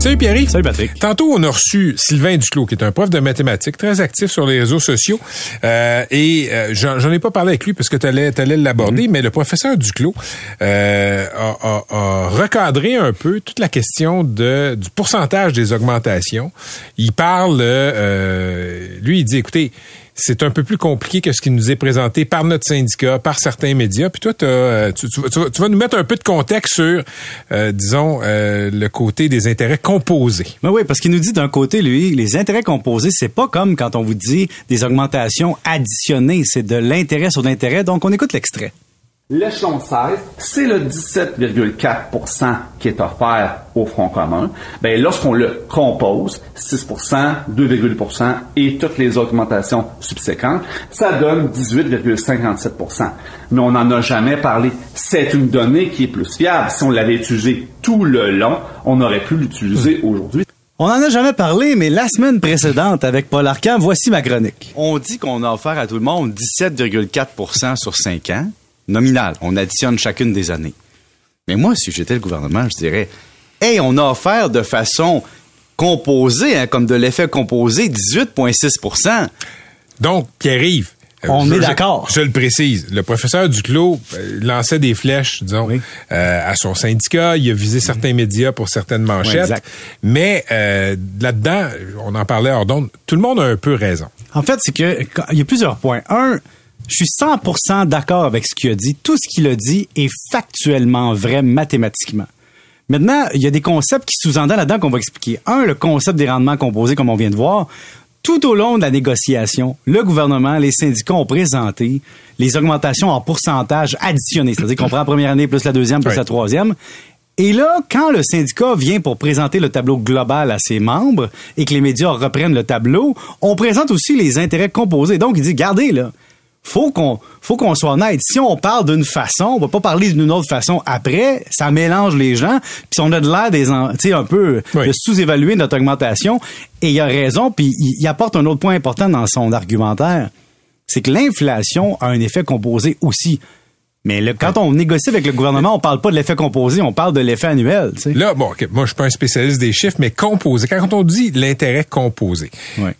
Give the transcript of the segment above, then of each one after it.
Salut Pierre. Salut Patrick. Tantôt, on a reçu Sylvain Duclos, qui est un prof de mathématiques, très actif sur les réseaux sociaux. Euh, et euh, j'en ai pas parlé avec lui parce que tu allais, l'aborder, Mhm. mais le professeur Duclos euh, a, a- a recadré un peu toute la question de, du pourcentage des augmentations. Il parle, euh, lui, il dit, écoutez, c'est un peu plus compliqué que ce qui nous est présenté par notre syndicat, par certains médias. Puis toi, euh, tu, tu vas- nous mettre un peu de contexte sur, euh, disons, euh, le côté des intérêts composés. Mais oui, parce qu'il nous dit d'un côté, lui, les intérêts composés, c'est pas comme quand on vous dit des augmentations additionnées, c'est de l'intérêt sur l'intérêt. Donc, on écoute l'extrait. L'échelon 16, c'est le 17,4% qui est offert au Front commun. Ben, lorsqu'on le compose, 6% 2,8% et toutes les augmentations subséquentes, ça donne 18,57% Mais on n'en a jamais parlé. C'est une donnée qui est plus fiable. Si on l'avait utilisée tout le long, on aurait pu l'utiliser aujourd'hui. On en a jamais parlé, mais la semaine précédente, avec Paul Arcan, voici ma chronique. On dit qu'on a offert à tout le monde 17,4% sur 5 ans, nominal. On additionne chacune des années. Mais moi, si j'étais le gouvernement, je dirais, hey, on a offert de façon composée, hein, comme de l'effet composé, 18,6% Donc, Pierre-Yves. On je- est d'accord. Je, le précise. Le professeur Duclos euh, lançait des flèches, disons, Oui. euh, à son syndicat. Il a visé certains médias pour certaines manchettes. Mais euh, là-dedans, on en parlait hors d'onde, tout le monde a un peu raison. En fait, c'est que quand- il y a plusieurs points. Un, je suis 100% d'accord avec ce qu'il a dit. Tout ce qu'il a dit est factuellement vrai mathématiquement. Maintenant, il y a des concepts qui sous-entendent là-dedans qu'on va expliquer. Un, le concept des rendements composés, comme on vient de voir. Tout au long de la négociation, le gouvernement, les syndicats ont présenté les augmentations en pourcentage additionné. C'est-à-dire qu'on prend la première année plus la deuxième plus la troisième. Et là, quand le syndicat vient pour présenter le tableau global à ses membres et que les médias reprennent le tableau, on présente aussi les intérêts composés. Donc, il dit, gardez, là, faut qu'on faut qu'on soit honnête. Si on parle d'une façon, on va pas parler d'une autre façon après, ça mélange les gens, puis on a de l'air des tu sais un peu Oui. de sous-évaluer notre augmentation et il a raison puis il, apporte un autre point important dans son argumentaire, c'est que l'inflation a un effet composé aussi. Mais le- quand on négocie avec le gouvernement, on parle pas de l'effet composé, on parle de l'effet annuel, tu sais. Là, bon, moi, je suis pas un spécialiste des chiffres, mais composé. Quand on dit l'intérêt composé, Ouais.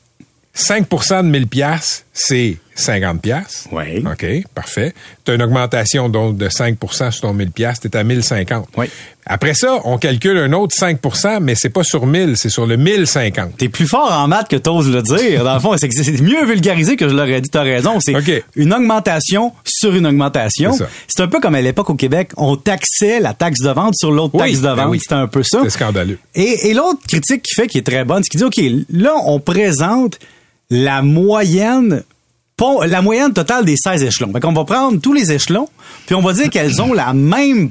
5% de 1000 pièces, c'est 50 pièces. Oui. OK, parfait. Tu as une augmentation donc de 5% sur ton 1000 pièces, tu es à 1050. Oui. Après ça, on calcule un autre 5% mais c'est pas sur 1000, c'est sur le 1050. T'es plus fort en maths que t'oses le dire. Dans le fond, c'est mieux vulgarisé que je l'aurais dit. T'as raison. C'est une augmentation sur une augmentation. C'est un peu comme à l'époque au Québec, on taxait la taxe de vente sur l'autre Oui, taxe de ben vente. oui. C'était un peu ça. C'est scandaleux. Et, et l'autre critique qui fait qui est très bonne, c'est qu'il dit, OK, là, on présente la moyenne la moyenne totale des 16 échelons. Fait qu'on va prendre tous les échelons, puis on va dire qu'elles ont la même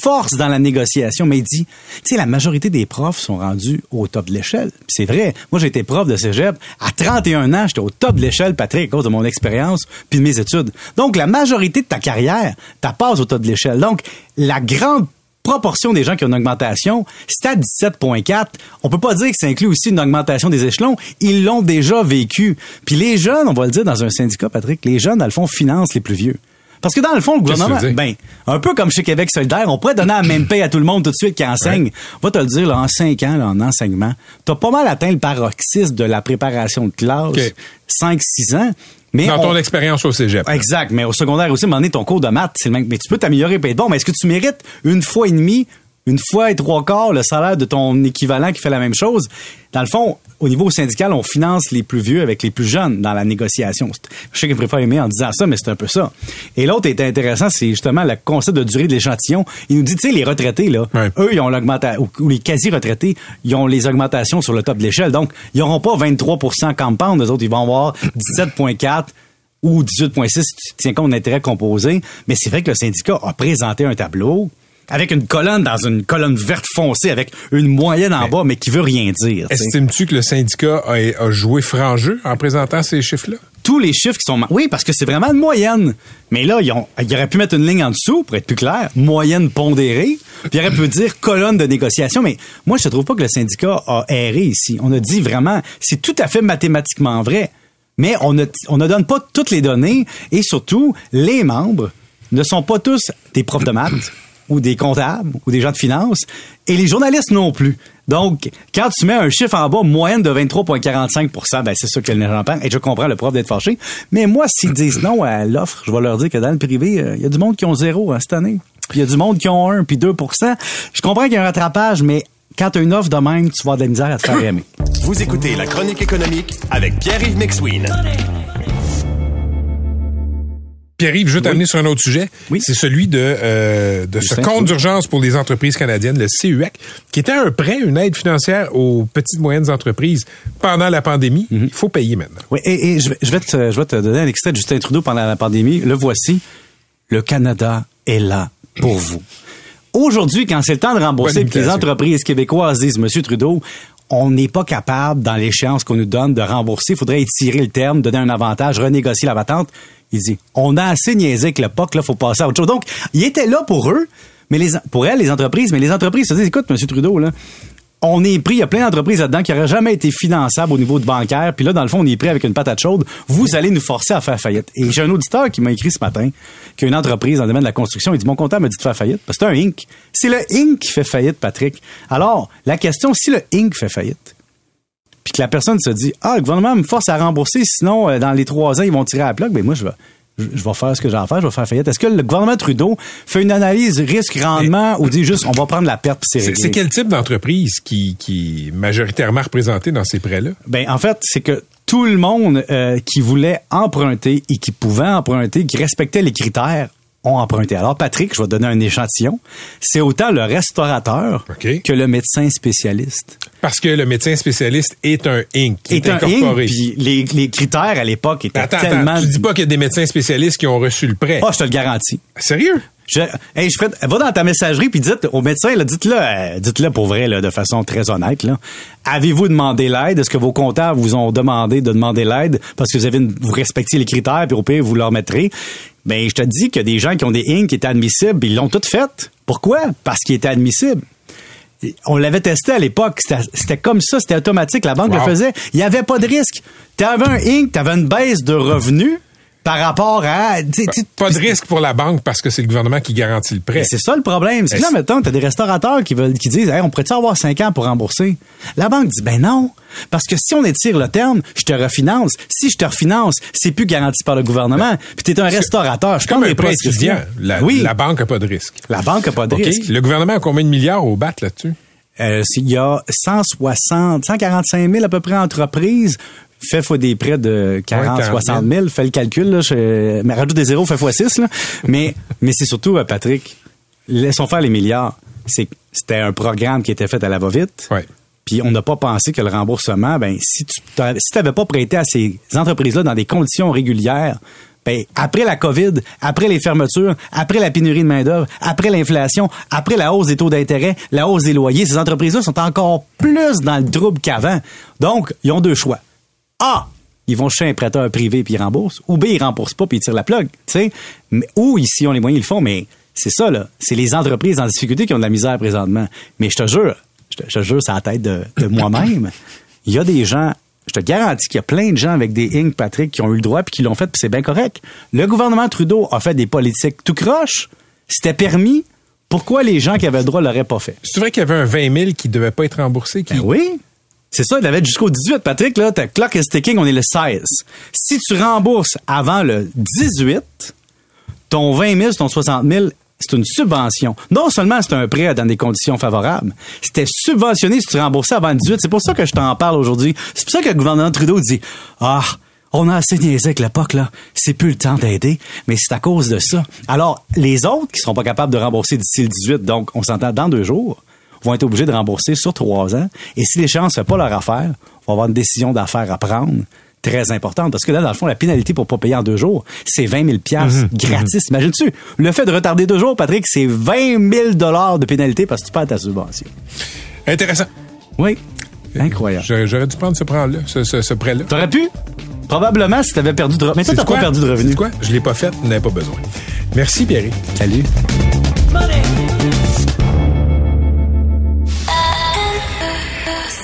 force dans la négociation. Mais il dit, tu sais, la majorité des profs sont rendus au top de l'échelle. C'est vrai. Moi, j'ai été prof de cégep. À 31 ans, j'étais au top de l'échelle, Patrick, à cause de mon expérience puis de mes études. Donc, la majorité de ta carrière, ta passe au top de l'échelle. Donc, la grande proportion des gens qui ont une augmentation, c'est à 17,4. On peut pas dire que ça inclut aussi une augmentation des échelons. Ils l'ont déjà vécu. Puis les jeunes, on va le dire dans un syndicat, Patrick, les jeunes, dans le fond, financent les plus vieux. Parce que dans le fond, le gouvernement, ben, un peu comme chez Québec solidaire, on pourrait donner la même paye à tout le monde tout de suite qui enseigne. Va te le dire, là, en cinq ans, là, en enseignement, t'as pas mal atteint le paroxysme de la préparation de classe. OK. 5-6 ans. Mais Dans on- ton expérience au cégep. Exact, mais au secondaire aussi, à un moment donné, ton cours de maths, c'est le même. Mais tu peux t'améliorer bon, mais est-ce que tu mérites une fois et demie, une fois et trois quarts le salaire de ton équivalent qui fait la même chose? Dans le fond, au niveau syndical, on finance les plus vieux avec les plus jeunes dans la négociation. Je sais qu'il pas aimer en disant ça, mais c'est un peu ça. Et l'autre est intéressant, c'est justement le concept de durée de l'échantillon. Il nous dit, tu sais, les retraités, là, Ouais. eux, ils ont l'augmentation, ou les quasi-retraités, ils ont les augmentations sur le top de l'échelle. Donc, ils n'auront pas 23% compound, eux autres, ils vont avoir 17,4 ou 18,6 si tu tiens compte d'intérêt composé. Mais c'est vrai que le syndicat a présenté un tableau avec une colonne dans une colonne verte foncée avec une moyenne en bas, mais qui veut rien dire. Estimes-tu que le syndicat a, a joué franc jeu en présentant ces chiffres-là? tous les chiffres qui sont... Oui, parce que c'est vraiment une moyenne. Mais là, ils, ont, ils auraient pu mettre une ligne en dessous, pour être plus clair, moyenne pondérée, puis ils auraient pu dire colonne de négociation. Mais moi, je ne trouve pas que le syndicat a erré ici. On a dit vraiment, c'est tout à fait mathématiquement vrai. Mais on ne, on ne donne pas toutes les données et surtout, les membres ne sont pas tous des profs de maths ou des comptables ou des gens de finance et les journalistes non plus. Donc, quand tu mets un chiffre en bas, moyenne de 23,45% ben c'est sûr que les gens parlent. Et je comprends le prof d'être fâché. Mais moi, s'ils disent non à l'offre, je vais leur dire que dans le privé, euh, il y a du monde qui ont zéro hein, cette année. Puis il y a du monde qui ont un, puis 2% Je comprends qu'il y a un rattrapage, mais quand tu as une offre de même, tu vas avoir de la misère à te faire aimer. Vous écoutez La Chronique économique avec Pierre-Yves McSween. Pierre-Yves, je veux t'amener sur un autre sujet. Oui. C'est celui de, euh, de ce compte d'urgence pour les entreprises canadiennes, le CUEC, qui était un prêt, une aide financière aux petites moyennes entreprises pendant la pandémie. Mhm. Il faut payer maintenant. Oui, et, et je, vais, je, vais te, je vais te donner un extrait de Justin Trudeau pendant la pandémie. Le voici. Le Canada est là pour vous. Aujourd'hui, quand c'est le temps de rembourser, que les entreprises québécoises disent, Monsieur Trudeau, on n'est pas capable, dans l'échéance qu'on nous donne, de rembourser. Il faudrait étirer le terme, donner un avantage, renégocier la patente. Il dit, on a assez niaisé avec le POC, là, faut passer à autre chose. Donc, il était là pour eux, mais les, pour elles, les entreprises, mais les entreprises se disent, écoute, Monsieur Trudeau, là, on est pris, il y a plein d'entreprises là-dedans qui n'auraient jamais été finançables au niveau de bancaire, puis là, dans le fond, on est pris avec une patate chaude. Vous allez nous forcer à faire faillite. Et j'ai un auditeur qui m'a écrit ce matin qu'il y a une entreprise dans le domaine de la construction. Il dit, mon comptable m'a dit de faire faillite. Parce que c'est un Inc. C'est le Inc. qui fait faillite, Patrick. Alors, la question, si le Inc. fait faillite, puis que la personne se dit, ah, le gouvernement me force à rembourser, sinon, euh, dans les trois ans, ils vont tirer à la plaque, ben moi, je vais... Je je vais faire ce que j'ai à faire, je vais faire faillite. Est-ce que le gouvernement Trudeau fait une analyse risque-rendement ou dit juste on va prendre la perte puis c'est c'est quel type d'entreprise qui, qui est majoritairement représentée dans ces prêts-là? Ben en fait, c'est que tout le monde euh, qui voulait emprunter et qui pouvait emprunter, qui respectait les critères, ont emprunté. Alors Patrick, je vais te donner un échantillon. C'est autant le restaurateur que le médecin spécialiste. Parce que le médecin spécialiste est un Inc. est, est un incorporé. Inc, puis les, les critères à l'époque étaient attends, tellement... attends, tu dis pas qu'il y a des médecins spécialistes qui ont reçu le prêt. Ah, je te le garantis. Sérieux? Je, hey, je va dans ta messagerie puis dites au médecin, dites-le, euh, dites-le pour vrai, là, de façon très honnête. Avez-vous demandé l'aide? Est-ce que vos comptables vous ont demandé de demander l'aide parce que vous avez une- vous respectez les critères puis au pire vous leur mettrez? Ben, je te dis qu'il y a des gens qui ont des inc qui étaient admissibles, ils l'ont toutes fait. Pourquoi? Parce qu'ils étaient admissibles. On l'avait testé à l'époque. C'était- C'était comme ça, c'était automatique. La banque Wow. le faisait. Il n'y avait pas de risque. Tu avais un Inc, tu avais une baisse de revenus par rapport à. tu tu- Pas de risque pour la banque parce que c'est le gouvernement qui garantit le prêt. c'est ça le problème. C'est que là, mettons, t'as des restaurateurs qui veulent, qui disent, hey, on pourrait-tu avoir 5 ans pour rembourser? La banque dit, ben non. Parce que si on étire le terme, je te refinance. Si je te refinance, c'est plus garanti par le gouvernement. Puis t'es un restaurateur. Je comme prends un des prêt étudiant. La, oui. la banque n'a pas de risque. La banque a pas de risque. Le gouvernement a combien de milliards au BAT là-dessus? Euh, il y a 160, 145 000 à peu près entreprises. Fait fois des prêts de 40, Ouais, 40 000. 60 000. Fais le calcul, là. Je, mais rajoute des zéros, fait fois 6, là. Mais, mais c'est surtout, euh, Patrick, laissons faire les milliards. C'était un programme qui était fait à la va-vite. Ouais. Puis on n'a pas pensé que le remboursement, ben si tu si t'avais pas prêté à ces entreprises-là dans des conditions régulières, ben après la COVID, après les fermetures, après la pénurie de main d'œuvre, après l'inflation, après la hausse des taux d'intérêt, la hausse des loyers, ces entreprises-là sont encore plus dans le trouble qu'avant. Donc ils ont deux choix. A, ils vont chez un prêteur privé puis ils remboursent, ou B, ils remboursent pas puis ils tirent la plug, tu sais. Mais- Ou ici on les moyens ils le font, mais c'est ça là, c'est les entreprises en difficulté qui ont de la misère présentement. Mais je te jure, je te, je te jure, c'est à la tête de, de moi-même. Il y a des gens, je te garantis qu'il y a plein de gens avec des Inc. Patrick qui ont eu le droit puis qui l'ont fait puis c'est bien correct. Le gouvernement Trudeau a fait des politiques tout croche. C'était permis. Pourquoi les gens qui avaient le droit l'auraient pas fait? C'est vrai qu'il y avait un 20 000 qui devait pas être remboursé. Qui... Ben oui. C'est ça, il avait jusqu'au 18, Patrick, là, ta clock is ticking, on est le 16. Si tu rembourses avant le 18, ton 20 000, ton 60 000, c'est une subvention. Non seulement c'est un prêt dans des conditions favorables, c'était subventionné si tu remboursais avant le 18. C'est pour ça que je t'en parle aujourd'hui. C'est pour ça que le gouvernement Trudeau dit, ah, on a assez niaisé avec l'époque, là. C'est plus le temps d'aider, mais c'est à cause de ça. Alors, les autres qui seront pas capables de rembourser d'ici le 18, donc on s'entend dans deux jours, vont être obligés de rembourser sur trois ans. Et si l'échéance ne fait pas leur affaire, on va avoir une décision d'affaires à prendre très importante. Parce que là, dans le fond, la pénalité pour pas payer en deux jours, c'est 20 000 piastres gratis. Imagines-tu? Le fait de retarder deux jours, Patrick, c'est 20 000 dollars de pénalité parce que tu perds ta subvention. Intéressant. Oui. Incroyable. J'aurais dû prendre ce, prêt-là, ce, ce- ce prêt-là. T'aurais pu? Probablement si t'avais perdu de revenus. Mais toi, t'as pas quoi? perdu de revenus. Quoi? Je l'ai pas fait, n'avais pas besoin. Merci, Pierre. Salut.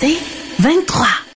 C'est 23.